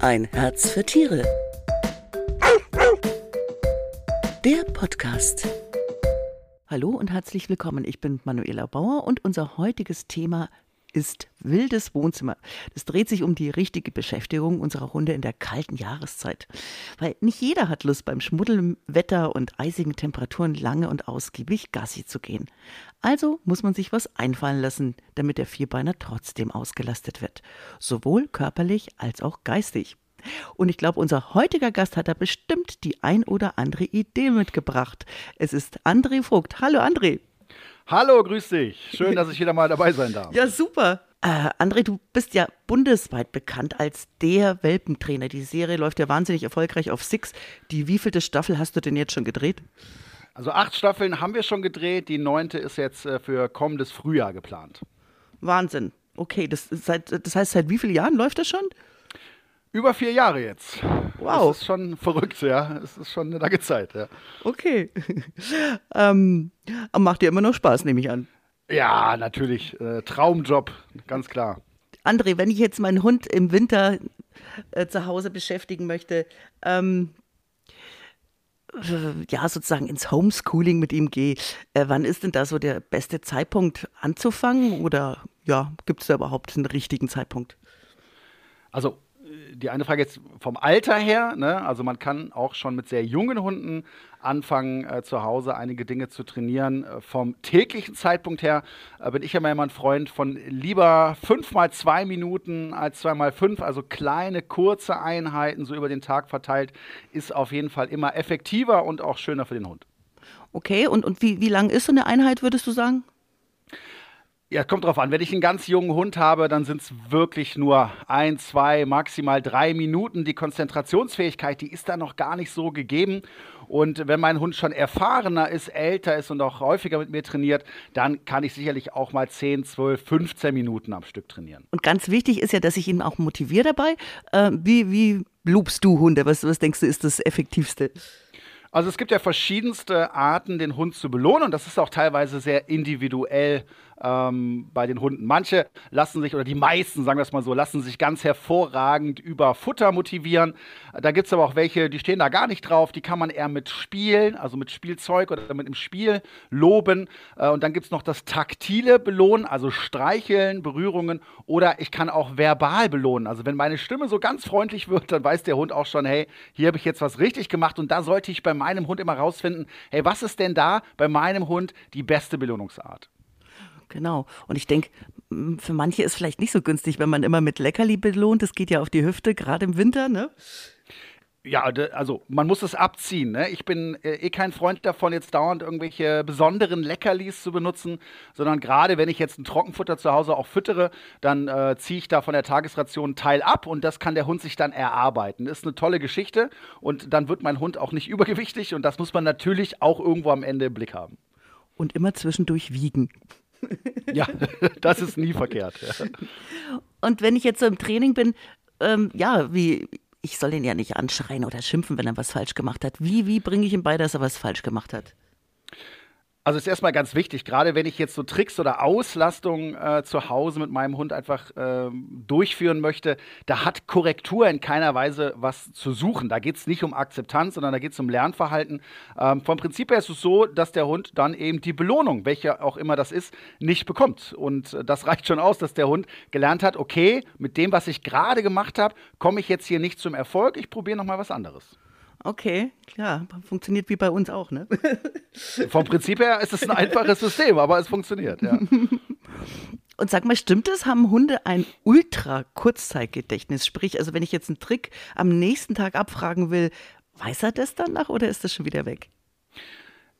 Ein Herz für Tiere. Der Podcast. Hallo und herzlich willkommen. Ich bin Manuela Bauer und unser heutiges Thema ist wildes Wohnzimmer. Das dreht sich um die richtige Beschäftigung unserer Hunde in der kalten Jahreszeit. Weil nicht jeder hat Lust, beim Schmuddelwetter und eisigen Temperaturen lange und ausgiebig Gassi zu gehen. Also muss man sich was einfallen lassen, damit der Vierbeiner trotzdem ausgelastet wird. Sowohl körperlich als auch geistig. Und ich glaube, unser heutiger Gast hat da bestimmt die ein oder andere Idee mitgebracht. Es ist André Vogt. Hallo André. Hallo, grüß dich. Schön, dass ich wieder mal dabei sein darf. Ja, super. Äh, André, du bist ja bundesweit bekannt als der Welpentrainer. Die Serie läuft ja wahnsinnig erfolgreich auf Six. Die wievielte Staffel hast du denn jetzt schon gedreht? Also acht Staffeln haben wir schon gedreht. Die neunte ist jetzt äh, für kommendes Frühjahr geplant. Wahnsinn. Okay, das, seit, das heißt, seit wie vielen Jahren läuft das schon? Über vier Jahre jetzt. Wow. Das ist schon verrückt, ja. Es ist schon eine lange Zeit, ja. Okay. ähm, macht dir immer noch Spaß, nehme ich an. Ja, natürlich. Äh, Traumjob, ganz klar. André, wenn ich jetzt meinen Hund im Winter äh, zu Hause beschäftigen möchte, ähm, äh, ja, sozusagen ins Homeschooling mit ihm gehe, äh, wann ist denn da so der beste Zeitpunkt anzufangen? Oder ja, gibt es da überhaupt einen richtigen Zeitpunkt? Also die eine Frage jetzt vom Alter her, ne? also man kann auch schon mit sehr jungen Hunden anfangen, äh, zu Hause einige Dinge zu trainieren. Äh, vom täglichen Zeitpunkt her äh, bin ich immer immer ein Freund von lieber fünf mal zwei Minuten als zwei mal fünf, also kleine, kurze Einheiten, so über den Tag verteilt, ist auf jeden Fall immer effektiver und auch schöner für den Hund. Okay, und, und wie, wie lang ist so eine Einheit, würdest du sagen? Ja, kommt drauf an. Wenn ich einen ganz jungen Hund habe, dann sind es wirklich nur ein, zwei, maximal drei Minuten. Die Konzentrationsfähigkeit, die ist da noch gar nicht so gegeben. Und wenn mein Hund schon erfahrener ist, älter ist und auch häufiger mit mir trainiert, dann kann ich sicherlich auch mal 10, 12, 15 Minuten am Stück trainieren. Und ganz wichtig ist ja, dass ich ihn auch motiviere dabei. Äh, wie, wie lobst du Hunde? Was, was denkst du, ist das Effektivste? Also es gibt ja verschiedenste Arten, den Hund zu belohnen und das ist auch teilweise sehr individuell ähm, bei den Hunden. Manche lassen sich, oder die meisten, sagen wir es mal so, lassen sich ganz hervorragend über Futter motivieren. Da gibt es aber auch welche, die stehen da gar nicht drauf. Die kann man eher mit Spielen, also mit Spielzeug oder mit dem Spiel loben. Äh, und dann gibt es noch das taktile Belohnen, also Streicheln, Berührungen. Oder ich kann auch verbal belohnen. Also wenn meine Stimme so ganz freundlich wird, dann weiß der Hund auch schon, hey, hier habe ich jetzt was richtig gemacht. Und da sollte ich bei meinem Hund immer rausfinden, hey, was ist denn da bei meinem Hund die beste Belohnungsart? Genau. Und ich denke, für manche ist vielleicht nicht so günstig, wenn man immer mit Leckerli belohnt. Das geht ja auf die Hüfte, gerade im Winter, ne? Ja, also man muss es abziehen. Ne? Ich bin äh, eh kein Freund davon, jetzt dauernd irgendwelche besonderen Leckerlis zu benutzen, sondern gerade wenn ich jetzt ein Trockenfutter zu Hause auch füttere, dann äh, ziehe ich da von der Tagesration einen Teil ab und das kann der Hund sich dann erarbeiten. Ist eine tolle Geschichte und dann wird mein Hund auch nicht übergewichtig und das muss man natürlich auch irgendwo am Ende im Blick haben. Und immer zwischendurch wiegen. Ja, das ist nie verkehrt. Ja. Und wenn ich jetzt so im Training bin, ähm, ja, wie, ich soll ihn ja nicht anschreien oder schimpfen, wenn er was falsch gemacht hat. Wie, wie bringe ich ihm bei, dass er was falsch gemacht hat? Also ist erstmal ganz wichtig, gerade wenn ich jetzt so Tricks oder Auslastungen äh, zu Hause mit meinem Hund einfach äh, durchführen möchte, da hat Korrektur in keiner Weise was zu suchen. Da geht es nicht um Akzeptanz, sondern da geht es um Lernverhalten. Ähm, vom Prinzip her ist es so, dass der Hund dann eben die Belohnung, welche auch immer das ist, nicht bekommt. Und äh, das reicht schon aus, dass der Hund gelernt hat, okay, mit dem, was ich gerade gemacht habe, komme ich jetzt hier nicht zum Erfolg, ich probiere nochmal was anderes. Okay, klar, funktioniert wie bei uns auch, ne? Vom Prinzip her ist es ein einfaches System, aber es funktioniert, ja. Und sag mal, stimmt es, haben Hunde ein ultra-Kurzzeitgedächtnis? Sprich, also wenn ich jetzt einen Trick am nächsten Tag abfragen will, weiß er das dann noch oder ist das schon wieder weg?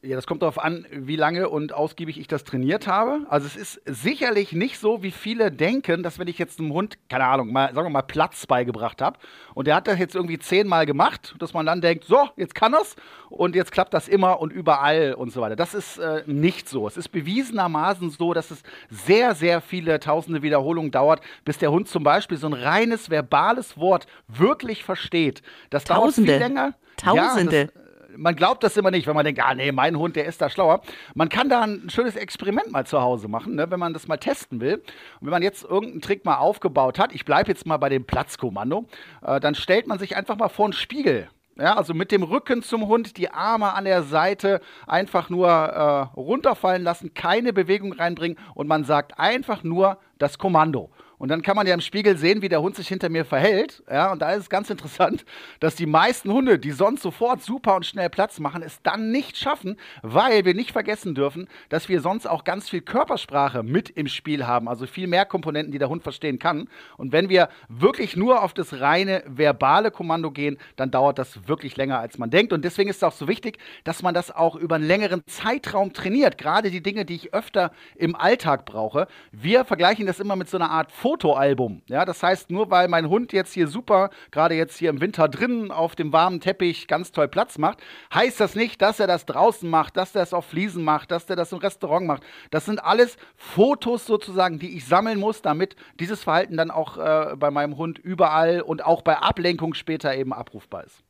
Ja, das kommt darauf an, wie lange und ausgiebig ich das trainiert habe. Also es ist sicherlich nicht so, wie viele denken, dass wenn ich jetzt einem Hund, keine Ahnung, mal, sagen wir mal Platz beigebracht habe und der hat das jetzt irgendwie zehnmal gemacht, dass man dann denkt, so, jetzt kann er's und jetzt klappt das immer und überall und so weiter. Das ist äh, nicht so. Es ist bewiesenermaßen so, dass es sehr, sehr viele tausende Wiederholungen dauert, bis der Hund zum Beispiel so ein reines verbales Wort wirklich versteht. Das Tausende. dauert viel länger. Tausende. Ja, das, man glaubt das immer nicht, wenn man denkt, ah nee, mein Hund, der ist da schlauer. Man kann da ein schönes Experiment mal zu Hause machen, ne, wenn man das mal testen will. Und wenn man jetzt irgendeinen Trick mal aufgebaut hat, ich bleibe jetzt mal bei dem Platzkommando, äh, dann stellt man sich einfach mal vor einen Spiegel. Ja, also mit dem Rücken zum Hund, die Arme an der Seite einfach nur äh, runterfallen lassen, keine Bewegung reinbringen und man sagt einfach nur das Kommando. Und dann kann man ja im Spiegel sehen, wie der Hund sich hinter mir verhält. Ja, und da ist es ganz interessant, dass die meisten Hunde, die sonst sofort super und schnell Platz machen, es dann nicht schaffen, weil wir nicht vergessen dürfen, dass wir sonst auch ganz viel Körpersprache mit im Spiel haben. Also viel mehr Komponenten, die der Hund verstehen kann. Und wenn wir wirklich nur auf das reine verbale Kommando gehen, dann dauert das wirklich länger, als man denkt. Und deswegen ist es auch so wichtig, dass man das auch über einen längeren Zeitraum trainiert. Gerade die Dinge, die ich öfter im Alltag brauche. Wir vergleichen das immer mit so einer Art Fotoalbum. Ja, das heißt, nur weil mein Hund jetzt hier super, gerade jetzt hier im Winter drinnen auf dem warmen Teppich ganz toll Platz macht, heißt das nicht, dass er das draußen macht, dass er das auf Fliesen macht, dass er das im Restaurant macht. Das sind alles Fotos sozusagen, die ich sammeln muss, damit dieses Verhalten dann auch äh, bei meinem Hund überall und auch bei Ablenkung später eben abrufbar ist.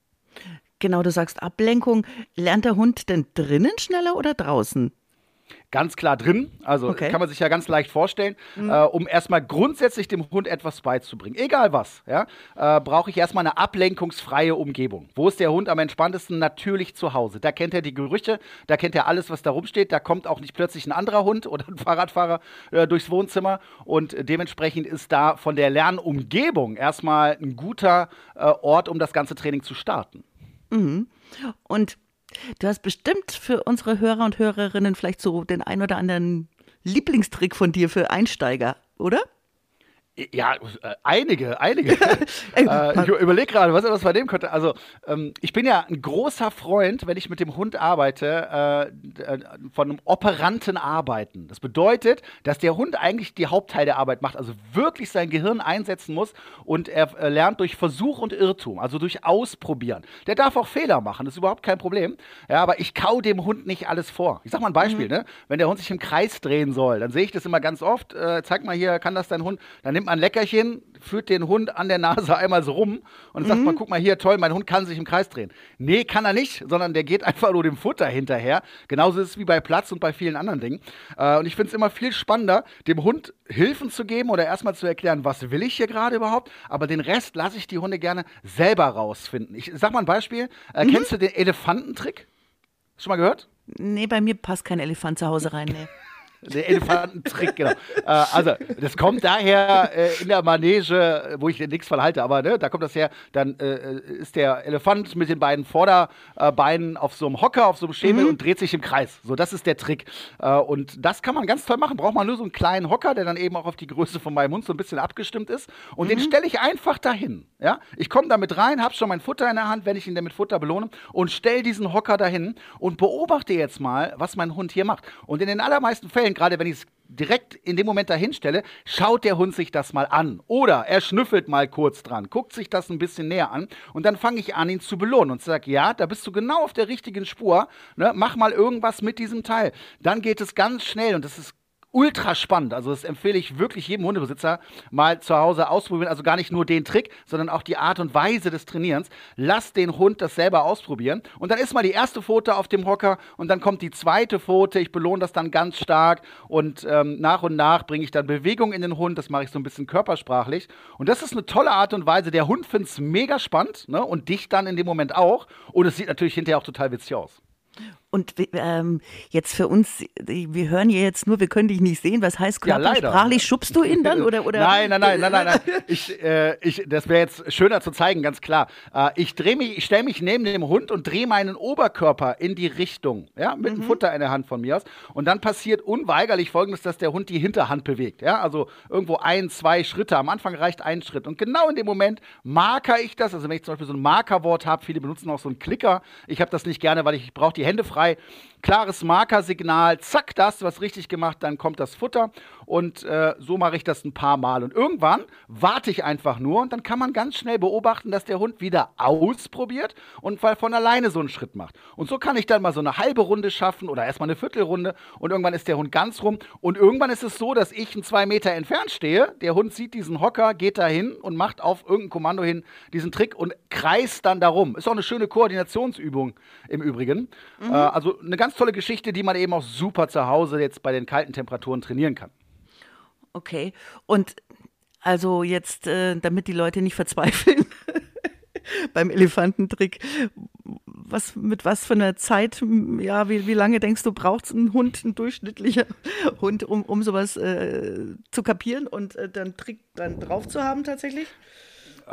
Genau, du sagst Ablenkung. Lernt der Hund denn drinnen schneller oder draußen? Ganz klar drin. Also okay. kann man sich ja ganz leicht vorstellen, mhm. äh, um erstmal grundsätzlich dem Hund etwas beizubringen. Egal was, ja, äh, brauche ich erstmal eine ablenkungsfreie Umgebung. Wo ist der Hund am entspanntesten? Natürlich zu Hause. Da kennt er die Gerüche, da kennt er alles, was da rumsteht. Da kommt auch nicht plötzlich ein anderer Hund oder ein Fahrradfahrer äh, durchs Wohnzimmer. Und dementsprechend ist da von der Lernumgebung erstmal ein guter äh, Ort, um das ganze Training zu starten. Mhm. Und Du hast bestimmt für unsere Hörer und Hörerinnen vielleicht so den ein oder anderen Lieblingstrick von dir für Einsteiger, oder? Ja, äh, einige, einige. äh, ich überlege gerade, was, was bei dem könnte. Also, ähm, ich bin ja ein großer Freund, wenn ich mit dem Hund arbeite, äh, äh, von einem operanten Arbeiten. Das bedeutet, dass der Hund eigentlich die Hauptteil der Arbeit macht, also wirklich sein Gehirn einsetzen muss und er äh, lernt durch Versuch und Irrtum, also durch Ausprobieren. Der darf auch Fehler machen, das ist überhaupt kein Problem. Ja, aber ich kau dem Hund nicht alles vor. Ich sag mal ein Beispiel, mhm. ne? Wenn der Hund sich im Kreis drehen soll, dann sehe ich das immer ganz oft. Äh, zeig mal hier, kann das dein Hund? Dann nimmt man ein Leckerchen, führt den Hund an der Nase einmal so rum und mhm. sagt mal, guck mal hier, toll, mein Hund kann sich im Kreis drehen. Nee, kann er nicht, sondern der geht einfach nur dem Futter hinterher. Genauso ist es wie bei Platz und bei vielen anderen Dingen. Äh, und ich finde es immer viel spannender, dem Hund Hilfen zu geben oder erstmal zu erklären, was will ich hier gerade überhaupt. Aber den Rest lasse ich die Hunde gerne selber rausfinden. Ich sag mal ein Beispiel. Äh, mhm. Kennst du den Elefantentrick? Hast du schon mal gehört? Nee, bei mir passt kein Elefant zu Hause rein. Nee. Der Elefantentrick, genau. äh, also, das kommt daher äh, in der Manege, wo ich nichts von halte, aber ne, da kommt das her. Dann äh, ist der Elefant mit den beiden Vorderbeinen auf so einem Hocker, auf so einem Schemel mhm. und dreht sich im Kreis. So, das ist der Trick. Äh, und das kann man ganz toll machen. Braucht man nur so einen kleinen Hocker, der dann eben auch auf die Größe von meinem Hund so ein bisschen abgestimmt ist. Und mhm. den stelle ich einfach dahin. Ja? Ich komme damit rein, habe schon mein Futter in der Hand, wenn ich ihn damit Futter belohne, und stelle diesen Hocker dahin und beobachte jetzt mal, was mein Hund hier macht. Und in den allermeisten Fällen Fällen, gerade wenn ich es direkt in dem Moment dahin stelle, schaut der Hund sich das mal an. Oder er schnüffelt mal kurz dran, guckt sich das ein bisschen näher an und dann fange ich an, ihn zu belohnen und sage, ja, da bist du genau auf der richtigen Spur, ne? mach mal irgendwas mit diesem Teil. Dann geht es ganz schnell und das ist ultra spannend. Also das empfehle ich wirklich jedem Hundebesitzer mal zu Hause ausprobieren. Also gar nicht nur den Trick, sondern auch die Art und Weise des Trainierens. Lass den Hund das selber ausprobieren. Und dann ist mal die erste Pfote auf dem Hocker und dann kommt die zweite Pfote. Ich belohne das dann ganz stark und ähm, nach und nach bringe ich dann Bewegung in den Hund. Das mache ich so ein bisschen körpersprachlich. Und das ist eine tolle Art und Weise. Der Hund findet es mega spannend ne? und dich dann in dem Moment auch. Und es sieht natürlich hinterher auch total witzig aus. Und ähm, jetzt für uns, wir hören hier jetzt nur, wir können dich nicht sehen. Was heißt körpersprachlich? Ja, schubst du ihn dann? Oder, oder? Nein, nein, nein, nein, nein. nein. Ich, äh, ich, das wäre jetzt schöner zu zeigen, ganz klar. Äh, ich drehe mich, ich stelle mich neben dem Hund und drehe meinen Oberkörper in die Richtung, ja, mit mhm. dem Futter in der Hand von mir aus. Und dann passiert unweigerlich folgendes, dass der Hund die Hinterhand bewegt. Ja, also irgendwo ein, zwei Schritte. Am Anfang reicht ein Schritt. Und genau in dem Moment marker ich das. Also wenn ich zum Beispiel so ein Markerwort habe, viele benutzen auch so einen Klicker. Ich habe das nicht gerne, weil ich, ich brauche die Hände frei. Klares Markersignal, zack, da hast du was richtig gemacht, dann kommt das Futter. Und äh, so mache ich das ein paar Mal. Und irgendwann warte ich einfach nur und dann kann man ganz schnell beobachten, dass der Hund wieder ausprobiert und von alleine so einen Schritt macht. Und so kann ich dann mal so eine halbe Runde schaffen oder erstmal eine Viertelrunde und irgendwann ist der Hund ganz rum. Und irgendwann ist es so, dass ich ein zwei Meter entfernt stehe. Der Hund sieht diesen Hocker, geht da hin und macht auf irgendein Kommando hin diesen Trick und kreist dann darum. Ist auch eine schöne Koordinationsübung im Übrigen. Mhm. Äh, also eine ganz tolle Geschichte, die man eben auch super zu Hause jetzt bei den kalten Temperaturen trainieren kann. Okay. Und also jetzt, äh, damit die Leute nicht verzweifeln beim Elefantentrick, was, mit was für einer Zeit, ja, wie, wie lange denkst du, braucht ein Hund, ein durchschnittlicher Hund, um, um sowas äh, zu kapieren und äh, dann Trick dann drauf zu haben tatsächlich?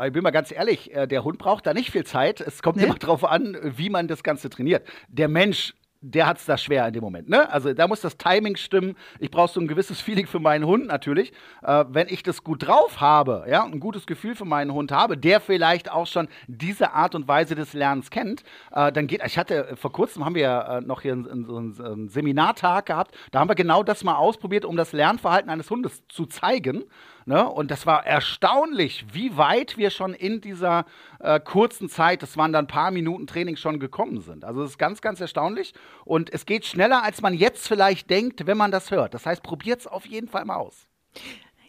Ich bin mal ganz ehrlich, äh, der Hund braucht da nicht viel Zeit. Es kommt nee? immer darauf an, wie man das Ganze trainiert. Der Mensch der hat es da schwer in dem Moment. Ne? Also da muss das Timing stimmen. Ich brauche so ein gewisses Feeling für meinen Hund natürlich. Äh, wenn ich das gut drauf habe, ja, ein gutes Gefühl für meinen Hund habe, der vielleicht auch schon diese Art und Weise des Lernens kennt, äh, dann geht. Ich hatte vor kurzem haben wir äh, noch hier so einen Seminartag gehabt. Da haben wir genau das mal ausprobiert, um das Lernverhalten eines Hundes zu zeigen. Ne? Und das war erstaunlich, wie weit wir schon in dieser äh, kurzen Zeit, das waren dann ein paar Minuten Training schon gekommen sind. Also das ist ganz, ganz erstaunlich. Und es geht schneller, als man jetzt vielleicht denkt, wenn man das hört. Das heißt, probiert es auf jeden Fall mal aus.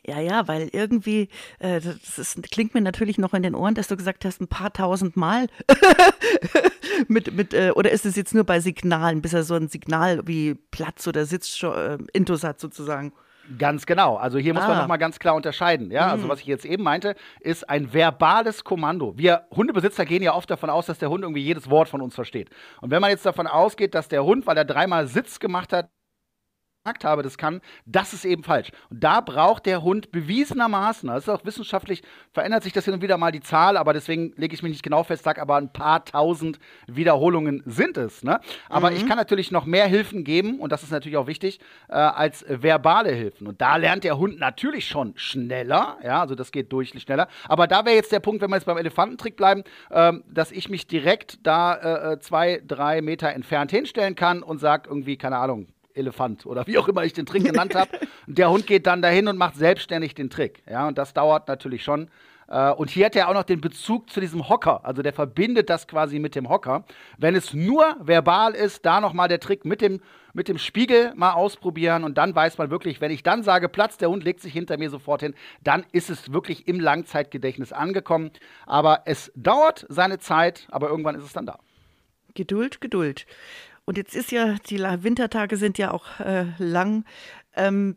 Ja, ja, weil irgendwie, äh, das ist, klingt mir natürlich noch in den Ohren, dass du gesagt hast, ein paar tausend Mal. mit, mit, äh, oder ist es jetzt nur bei Signalen, bis er so ein Signal wie Platz oder Sitz äh, Intus hat sozusagen? Ganz genau. Also hier muss ah. man nochmal ganz klar unterscheiden. Ja, also mhm. also was ich jetzt eben meinte, ist ein verbales Kommando. Wir Hundebesitzer gehen ja oft davon aus, dass der Hund irgendwie jedes Wort von uns versteht. Und wenn man jetzt davon ausgeht, dass der Hund, weil er dreimal Sitz gemacht hat, gesagt habe, das kann, das ist eben falsch. Und da braucht der Hund bewiesenermaßen, das ist auch wissenschaftlich, verändert sich das hin und wieder mal die Zahl, aber deswegen lege ich mich nicht genau fest, sage aber ein paar tausend Wiederholungen sind es. Ne? Aber mhm. ich kann natürlich noch mehr Hilfen geben, und das ist natürlich auch wichtig, äh, als verbale Hilfen. Und da lernt der Hund natürlich schon schneller, ja, also das geht deutlich schneller. Aber da wäre jetzt der Punkt, wenn wir jetzt beim Elefantentrick bleiben, äh, dass ich mich direkt da äh, äh, zwei, drei Meter entfernt hinstellen kann und sage irgendwie, keine Ahnung, Elefant oder wie auch immer ich den Trick genannt habe. Der Hund geht dann dahin und macht selbstständig den Trick. Ja, und das dauert natürlich schon. Äh, und hier hat er auch noch den Bezug zu diesem Hocker. Also der verbindet das quasi mit dem Hocker. Wenn es nur verbal ist, da nochmal der Trick mit dem, mit dem Spiegel mal ausprobieren und dann weiß man wirklich, wenn ich dann sage, Platz, der Hund legt sich hinter mir sofort hin, dann ist es wirklich im Langzeitgedächtnis angekommen. Aber es dauert seine Zeit, aber irgendwann ist es dann da. Geduld, Geduld. Und jetzt ist ja, die Wintertage sind ja auch äh, lang. Ähm,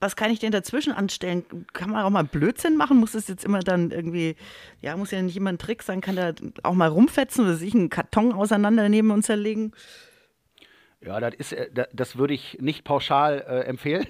was kann ich denn dazwischen anstellen? Kann man auch mal Blödsinn machen? Muss es jetzt immer dann irgendwie, ja, muss ja nicht immer ein Trick sein, kann da auch mal rumfetzen oder sich einen Karton auseinandernehmen und zerlegen? Ja, das ist, äh, das würde ich nicht pauschal äh, empfehlen.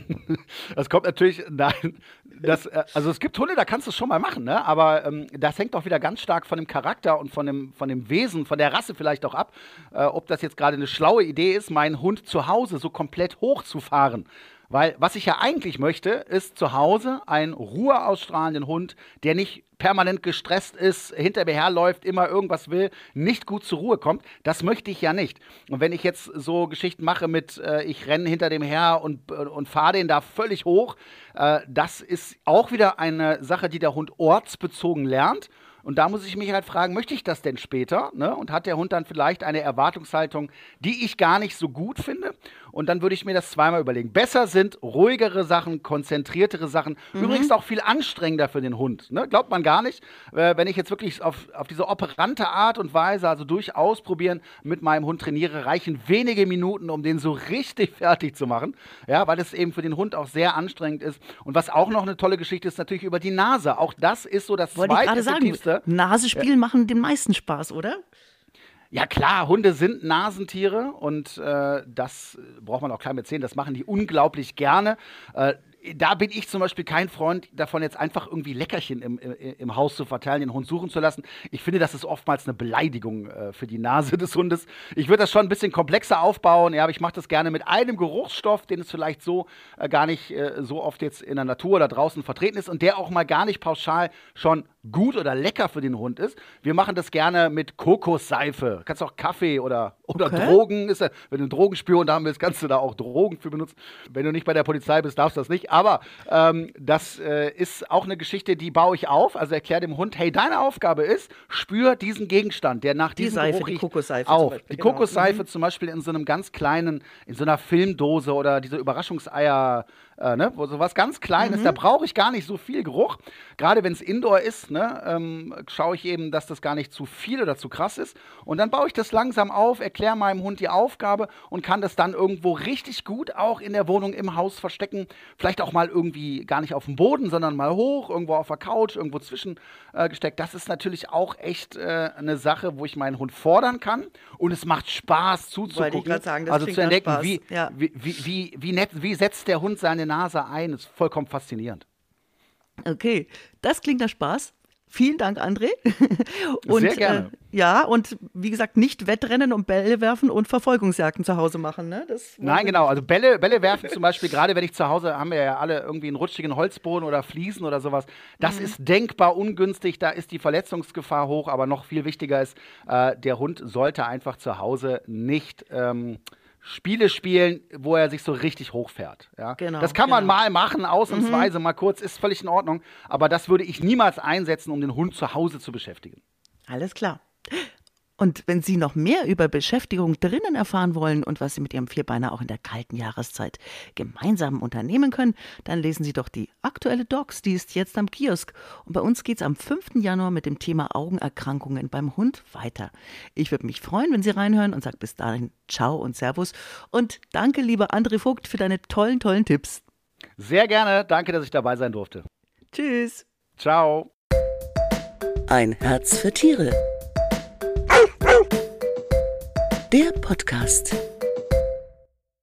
Das kommt natürlich, nein, das, äh, also es gibt Hunde, da kannst du es schon mal machen, ne? Aber ähm, das hängt doch wieder ganz stark von dem Charakter und von dem, von dem Wesen, von der Rasse vielleicht auch ab, äh, ob das jetzt gerade eine schlaue Idee ist, meinen Hund zu Hause so komplett hochzufahren. Weil was ich ja eigentlich möchte, ist zu Hause einen Ruhe ausstrahlenden Hund, der nicht permanent gestresst ist, hinter mir herläuft, immer irgendwas will, nicht gut zur Ruhe kommt. Das möchte ich ja nicht. Und wenn ich jetzt so Geschichten mache mit, äh, ich renne hinter dem her und, und fahre den da völlig hoch, äh, das ist auch wieder eine Sache, die der Hund ortsbezogen lernt. Und da muss ich mich halt fragen, möchte ich das denn später? Ne? Und hat der Hund dann vielleicht eine Erwartungshaltung, die ich gar nicht so gut finde? Und dann würde ich mir das zweimal überlegen. Besser sind ruhigere Sachen, konzentriertere Sachen. Mhm. Übrigens auch viel anstrengender für den Hund. Ne? Glaubt man gar nicht. Äh, wenn ich jetzt wirklich auf, auf diese operante Art und Weise, also durchaus probieren, mit meinem Hund trainiere, reichen wenige Minuten, um den so richtig fertig zu machen. Ja, weil es eben für den Hund auch sehr anstrengend ist. Und was auch noch eine tolle Geschichte ist, natürlich über die Nase. Auch das ist so das Wollte zweiteffektivste. Nasespielen ja. machen den meisten Spaß, oder? Ja klar, Hunde sind Nasentiere und äh, das braucht man auch klar mit sehen. Das machen die unglaublich gerne. Äh, da bin ich zum Beispiel kein Freund davon, jetzt einfach irgendwie Leckerchen im, im, im, Haus zu verteilen, den Hund suchen zu lassen. Ich finde, das ist oftmals eine Beleidigung äh, für die Nase des Hundes. Ich würde das schon ein bisschen komplexer aufbauen, ja, aber ich mache das gerne mit einem Geruchsstoff, den es vielleicht so äh, gar nicht äh, so oft jetzt in der Natur oder draußen vertreten ist und der auch mal gar nicht pauschal schon gut oder lecker für den Hund ist. Wir machen das gerne mit Kokosseife. Kannst auch Kaffee oder, oder Okay. Drogen. Ist ja, wenn du einen Drogenspion haben willst, kannst du da auch Drogen für benutzen. Wenn du nicht bei der Polizei bist, darfst du das nicht. Aber ähm, das äh, ist auch eine Geschichte, die baue ich auf. Also erklär dem Hund, hey, deine Aufgabe ist, spür diesen Gegenstand, der nach Die diesem Seife, Geruch die Kokosseife zum auf. Beispiel, Die genau. Kokosseife zum Beispiel in so einem ganz kleinen, in so einer Filmdose oder diese Überraschungseier, äh, ne, wo sowas ganz Kleines, da brauche ich gar nicht so viel Geruch. Gerade wenn es Indoor ist, ne, ähm, schaue ich eben, dass das gar nicht zu viel oder zu krass ist. Und dann baue ich das langsam auf, erkläre meinem Hund die Aufgabe und kann das dann irgendwo richtig gut auch in der Wohnung im Haus verstecken. Vielleicht auch mal irgendwie gar nicht auf dem Boden, sondern mal hoch, irgendwo auf der Couch, irgendwo zwischen äh, gesteckt. Das ist natürlich auch echt äh, eine Sache, wo ich meinen Hund fordern kann. Und es macht Spaß zuzugucken. sagen, das also zu entdecken, wie, Ja. wie, wie, wie, wie, nett, wie setzt der Hund seine Nase ein, ist vollkommen faszinierend. Okay, das klingt nach Spaß. Vielen Dank, André. Und, Sehr gerne. Äh, ja, und wie gesagt, nicht Wettrennen und Bälle werfen und Verfolgungsjagden zu Hause machen. Ne? Nein, genau. Also Bälle, Bälle werfen zum Beispiel, gerade wenn ich zu Hause, haben wir ja alle irgendwie einen rutschigen Holzboden oder Fliesen oder sowas. Das ist denkbar ungünstig, da ist die Verletzungsgefahr hoch, aber noch viel wichtiger ist, äh, der Hund sollte einfach zu Hause nicht ähm, Spiele spielen, wo er sich so richtig hochfährt. Ja? Genau, das kann man genau. mal machen, ausnahmsweise, mal kurz, ist völlig in Ordnung. Aber das würde ich niemals einsetzen, um den Hund zu Hause zu beschäftigen. Alles klar. Und wenn Sie noch mehr über Beschäftigung drinnen erfahren wollen und was Sie mit Ihrem Vierbeiner auch in der kalten Jahreszeit gemeinsam unternehmen können, dann lesen Sie doch die aktuelle Docs, die ist jetzt am Kiosk. Und bei uns geht es am 5. Januar mit dem Thema Augenerkrankungen beim Hund weiter. Ich würde mich freuen, wenn Sie reinhören und sage bis dahin Ciao und Servus. Und danke, lieber André Vogt, für deine tollen, tollen Tipps. Sehr gerne. Danke, dass ich dabei sein durfte. Tschüss. Ciao. Ein Herz für Tiere. Der Podcast.